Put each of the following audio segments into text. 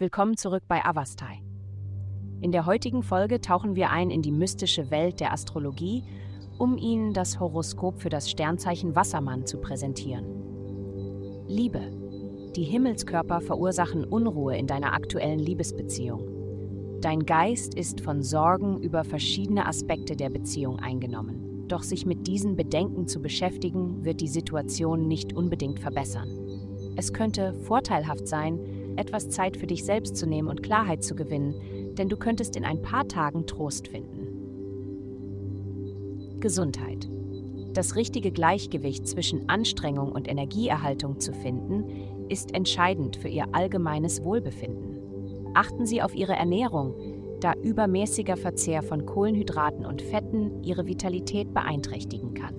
Willkommen zurück bei Avastai. In der heutigen Folge tauchen wir ein in die mystische Welt der Astrologie, um Ihnen das Horoskop für das Sternzeichen Wassermann zu präsentieren. Liebe. Die Himmelskörper verursachen Unruhe in deiner aktuellen Liebesbeziehung. Dein Geist ist von Sorgen über verschiedene Aspekte der Beziehung eingenommen. Doch sich mit diesen Bedenken zu beschäftigen, wird die Situation nicht unbedingt verbessern. Es könnte vorteilhaft sein, etwas Zeit für dich selbst zu nehmen und Klarheit zu gewinnen, denn du könntest in ein paar Tagen Trost finden. Gesundheit. Das richtige Gleichgewicht zwischen Anstrengung und Energieerhaltung zu finden, ist entscheidend für Ihr allgemeines Wohlbefinden. Achten Sie auf Ihre Ernährung, da übermäßiger Verzehr von Kohlenhydraten und Fetten Ihre Vitalität beeinträchtigen kann.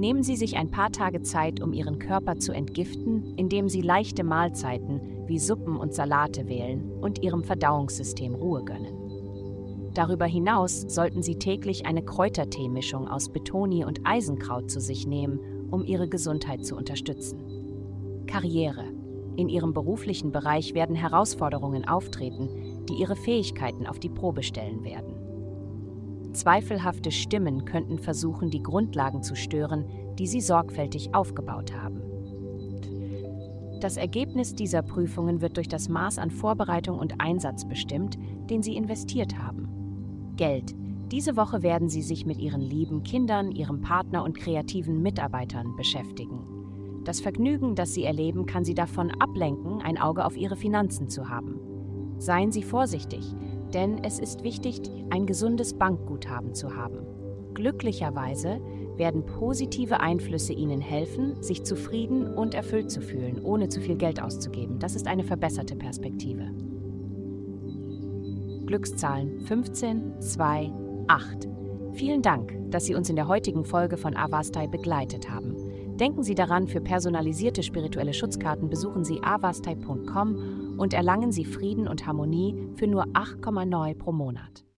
Nehmen Sie sich ein paar Tage Zeit, um Ihren Körper zu entgiften, indem Sie leichte Mahlzeiten wie Suppen und Salate wählen und Ihrem Verdauungssystem Ruhe gönnen. Darüber hinaus sollten Sie täglich eine Kräuterteemischung aus Betoni und Eisenkraut zu sich nehmen, um Ihre Gesundheit zu unterstützen. Karriere. In Ihrem beruflichen Bereich werden Herausforderungen auftreten, die Ihre Fähigkeiten auf die Probe stellen werden. Zweifelhafte Stimmen könnten versuchen, die Grundlagen zu stören, die sie sorgfältig aufgebaut haben. Das Ergebnis dieser Prüfungen wird durch das Maß an Vorbereitung und Einsatz bestimmt, den Sie investiert haben. Geld. Diese Woche werden Sie sich mit Ihren lieben Kindern, Ihrem Partner und kreativen Mitarbeitern beschäftigen. Das Vergnügen, das Sie erleben, kann Sie davon ablenken, ein Auge auf Ihre Finanzen zu haben. Seien Sie vorsichtig, denn es ist wichtig, ein gesundes Bankguthaben zu haben. Glücklicherweise werden positive Einflüsse Ihnen helfen, sich zufrieden und erfüllt zu fühlen, ohne zu viel Geld auszugeben. Das ist eine verbesserte Perspektive. Glückszahlen 15, 2, 8. Vielen Dank, dass Sie uns in der heutigen Folge von Avastai begleitet haben. Denken Sie daran, für personalisierte spirituelle Schutzkarten besuchen Sie avastai.com und erlangen Sie Frieden und Harmonie für nur 8,9 pro Monat.